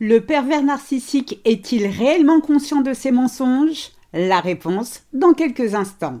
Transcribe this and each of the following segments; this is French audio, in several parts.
Le pervers narcissique est-il réellement conscient de ses mensonges? La réponse dans quelques instants.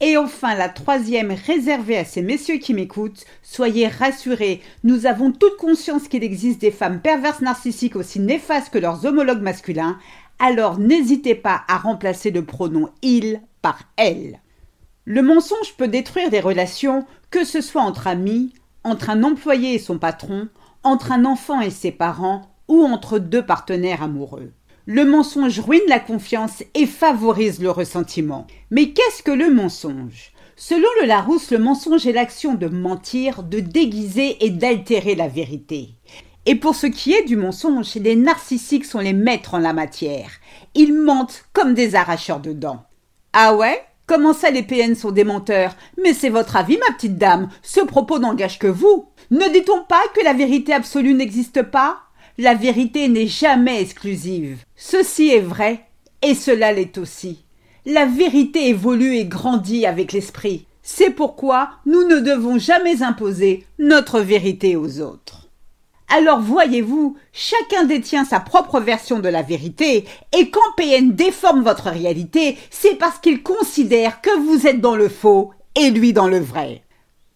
Et enfin, la troisième réservée à ces messieurs qui m'écoutent, soyez rassurés, nous avons toute conscience qu'il existe des femmes perverses narcissiques aussi néfastes que leurs homologues masculins, alors n'hésitez pas à remplacer le pronom il par elle. Le mensonge peut détruire des relations, que ce soit entre amis, entre un employé et son patron, entre un enfant et ses parents, ou entre deux partenaires amoureux. Le mensonge ruine la confiance et favorise le ressentiment. Mais qu'est-ce que le mensonge? Selon le Larousse, le mensonge est l'action de mentir, de déguiser et d'altérer la vérité. Et pour ce qui est du mensonge, les narcissiques sont les maîtres en la matière. Ils mentent comme des arracheurs de dents. Ah ouais? Comment ça les PN sont des menteurs? Mais c'est votre avis, ma petite dame. Ce propos n'engage que vous. Ne dit-on pas que la vérité absolue n'existe pas? La vérité n'est jamais exclusive. Ceci est vrai, et cela l'est aussi. La vérité évolue et grandit avec l'esprit. C'est pourquoi nous ne devons jamais imposer notre vérité aux autres. Alors voyez-vous, chacun détient sa propre version de la vérité, et quand PN déforme votre réalité, c'est parce qu'il considère que vous êtes dans le faux et lui dans le vrai.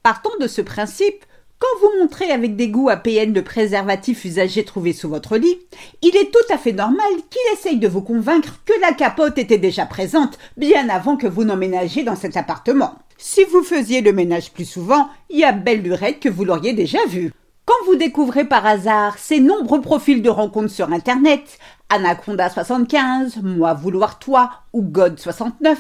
Partons de ce principe, quand vous montrez avec dégoût à PN le préservatif usagé trouvé sous votre lit, il est tout à fait normal qu'il essaye de vous convaincre que la capote était déjà présente bien avant que vous n'emménagiez dans cet appartement. Si vous faisiez le ménage plus souvent, il y a belle lurette que vous l'auriez déjà vu. Quand vous découvrez par hasard ces nombreux profils de rencontres sur Internet, Anaconda75, Moi vouloir toi ou God69,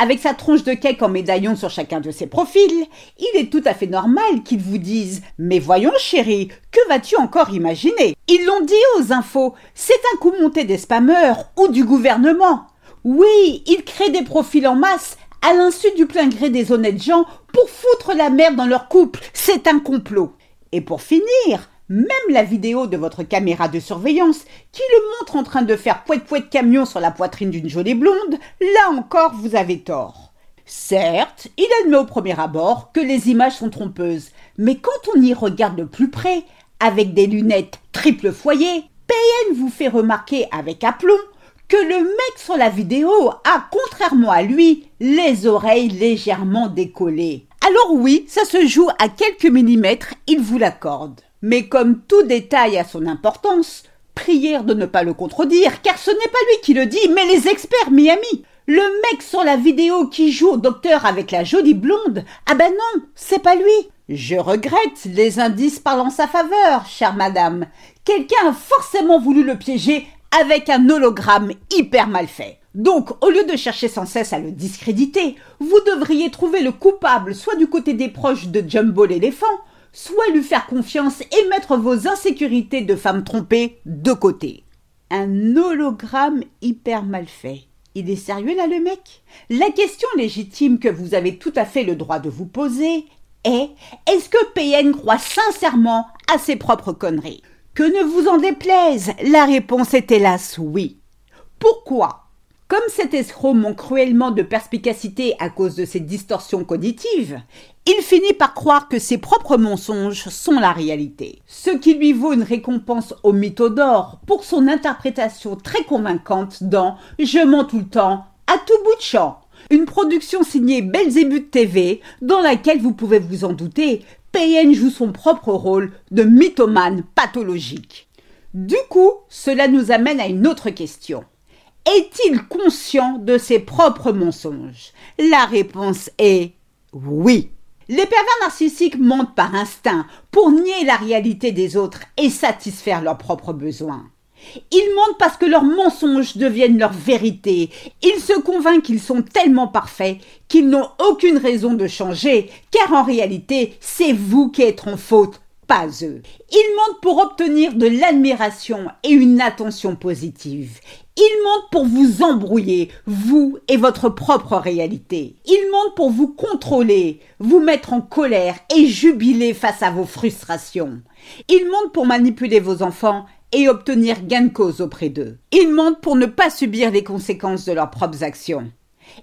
avec sa tronche de cake en médaillon sur chacun de ses profils, il est tout à fait normal qu'ils vous disent Mais voyons chérie, que vas-tu encore imaginer? Ils l'ont dit aux infos, c'est un coup monté des spammeurs ou du gouvernement. Oui, ils créent des profils en masse à l'insu du plein gré des honnêtes gens pour foutre la merde dans leur couple. C'est un complot. Et pour finir, même la vidéo de votre caméra de surveillance qui le montre en train de faire poète poète camion sur la poitrine d'une jolie blonde, là encore vous avez tort. Certes, il admet au premier abord que les images sont trompeuses, mais quand on y regarde de plus près, avec des lunettes triple foyer, PN vous fait remarquer avec aplomb que le mec sur la vidéo a, contrairement à lui, les oreilles légèrement décollées. Alors oui, ça se joue à quelques millimètres, il vous l'accorde. Mais comme tout détail a son importance, prière de ne pas le contredire, car ce n'est pas lui qui le dit, mais les experts Miami. Le mec sur la vidéo qui joue au docteur avec la jolie blonde, ah ben non, c'est pas lui. Je regrette, les indices parlent en sa faveur, chère madame. Quelqu'un a forcément voulu le piéger avec un hologramme hyper mal fait. Donc, au lieu de chercher sans cesse à le discréditer, vous devriez trouver le coupable soit du côté des proches de Jumbo l'éléphant, soit lui faire confiance et mettre vos insécurités de femme trompée de côté. Un hologramme hyper mal fait. Il est sérieux là le mec? La question légitime que vous avez tout à fait le droit de vous poser est est-ce que PN croit sincèrement à ses propres conneries? Que ne vous en déplaise, la réponse est hélas oui. Pourquoi? Comme cet escroc manque cruellement de perspicacité à cause de ses distorsions cognitives, il finit par croire que ses propres mensonges sont la réalité, ce qui lui vaut une récompense au mytho d'or pour son interprétation très convaincante dans Je mens tout le temps, à tout bout de champ, une production signée Belzébuth TV dans laquelle vous pouvez vous en douter, PN joue son propre rôle de mythomane pathologique. Du coup, cela nous amène à une autre question. Est-il conscient de ses propres mensonges? La réponse est oui. Les pervers narcissiques mentent par instinct pour nier la réalité des autres et satisfaire leurs propres besoins. Ils mentent parce que leurs mensonges deviennent leur vérité. Ils se convainquent qu'ils sont tellement parfaits qu'ils n'ont aucune raison de changer, car en réalité, c'est vous qui êtes en faute, pas eux. Ils mentent pour obtenir de l'admiration et une attention positive. Ils mentent pour vous embrouiller, vous et votre propre réalité. Ils mentent pour vous contrôler, vous mettre en colère et jubiler face à vos frustrations. Ils mentent pour manipuler vos enfants et obtenir gain de cause auprès d'eux. Ils mentent pour ne pas subir les conséquences de leurs propres actions.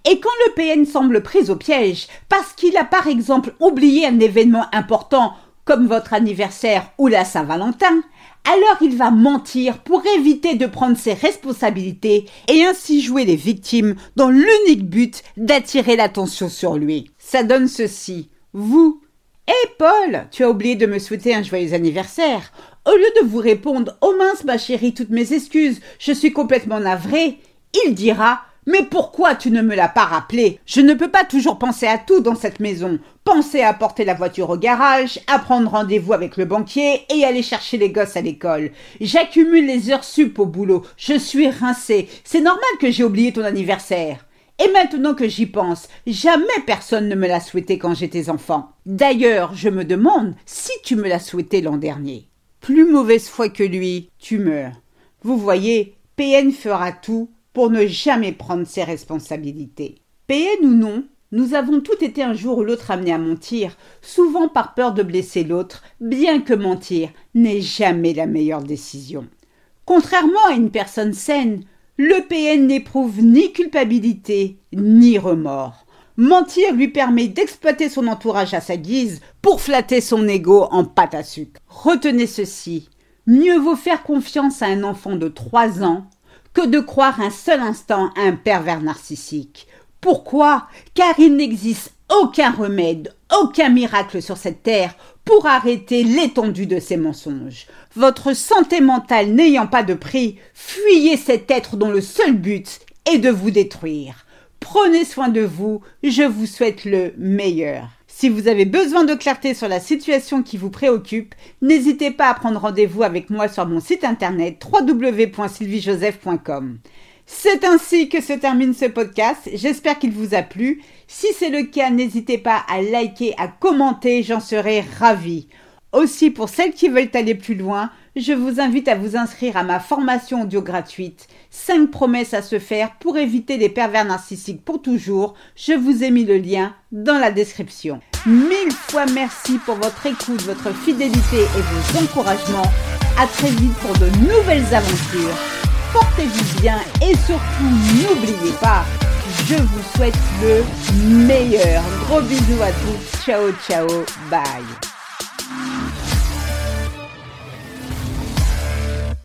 Et quand le PN semble pris au piège, parce qu'il a par exemple oublié un événement important comme votre anniversaire ou la Saint-Valentin, alors il va mentir pour éviter de prendre ses responsabilités et ainsi jouer les victimes dans l'unique but d'attirer l'attention sur lui. Ça donne ceci. Vous. Hé Paul, tu as oublié de me souhaiter un joyeux anniversaire. Au lieu de vous répondre Oh mince ma chérie, toutes mes excuses, je suis complètement navré, il dira mais pourquoi tu ne me l'as pas rappelé? Je ne peux pas toujours penser à tout dans cette maison. Penser à porter la voiture au garage, à prendre rendez-vous avec le banquier et aller chercher les gosses à l'école. J'accumule les heures sup au boulot. Je suis rincé. C'est normal que j'ai oublié ton anniversaire. Et maintenant que j'y pense, jamais personne ne me l'a souhaité quand j'étais enfant. D'ailleurs, je me demande si tu me l'as souhaité l'an dernier. Plus mauvaise foi que lui, tu meurs. Vous voyez, PN fera tout pour ne jamais prendre ses responsabilités. PN ou non, nous avons tout été un jour ou l'autre amenés à mentir, souvent par peur de blesser l'autre, bien que mentir n'est jamais la meilleure décision. Contrairement à une personne saine, le PN n'éprouve ni culpabilité ni remords. Mentir lui permet d'exploiter son entourage à sa guise pour flatter son ego en pâte à sucre. Retenez ceci. Mieux vaut faire confiance à un enfant de trois ans de croire un seul instant à un pervers narcissique. Pourquoi? Car il n'existe aucun remède, aucun miracle sur cette terre pour arrêter l'étendue de ces mensonges. Votre santé mentale n'ayant pas de prix, fuyez cet être dont le seul but est de vous détruire. Prenez soin de vous, je vous souhaite le meilleur. Si vous avez besoin de clarté sur la situation qui vous préoccupe, n'hésitez pas à prendre rendez-vous avec moi sur mon site internet www.sylviejoseph.com. C'est ainsi que se termine ce podcast. J'espère qu'il vous a plu. Si c'est le cas, n'hésitez pas à liker, à commenter, j'en serai ravie. Aussi, pour celles qui veulent aller plus loin, je vous invite à vous inscrire à ma formation audio gratuite 5 promesses à se faire pour éviter les pervers narcissiques pour toujours. Je vous ai mis le lien dans la description. Mille fois merci pour votre écoute, votre fidélité et vos encouragements. À très vite pour de nouvelles aventures. Portez-vous bien et surtout n'oubliez pas, je vous souhaite le meilleur. Gros bisous à tous. Ciao ciao. Bye.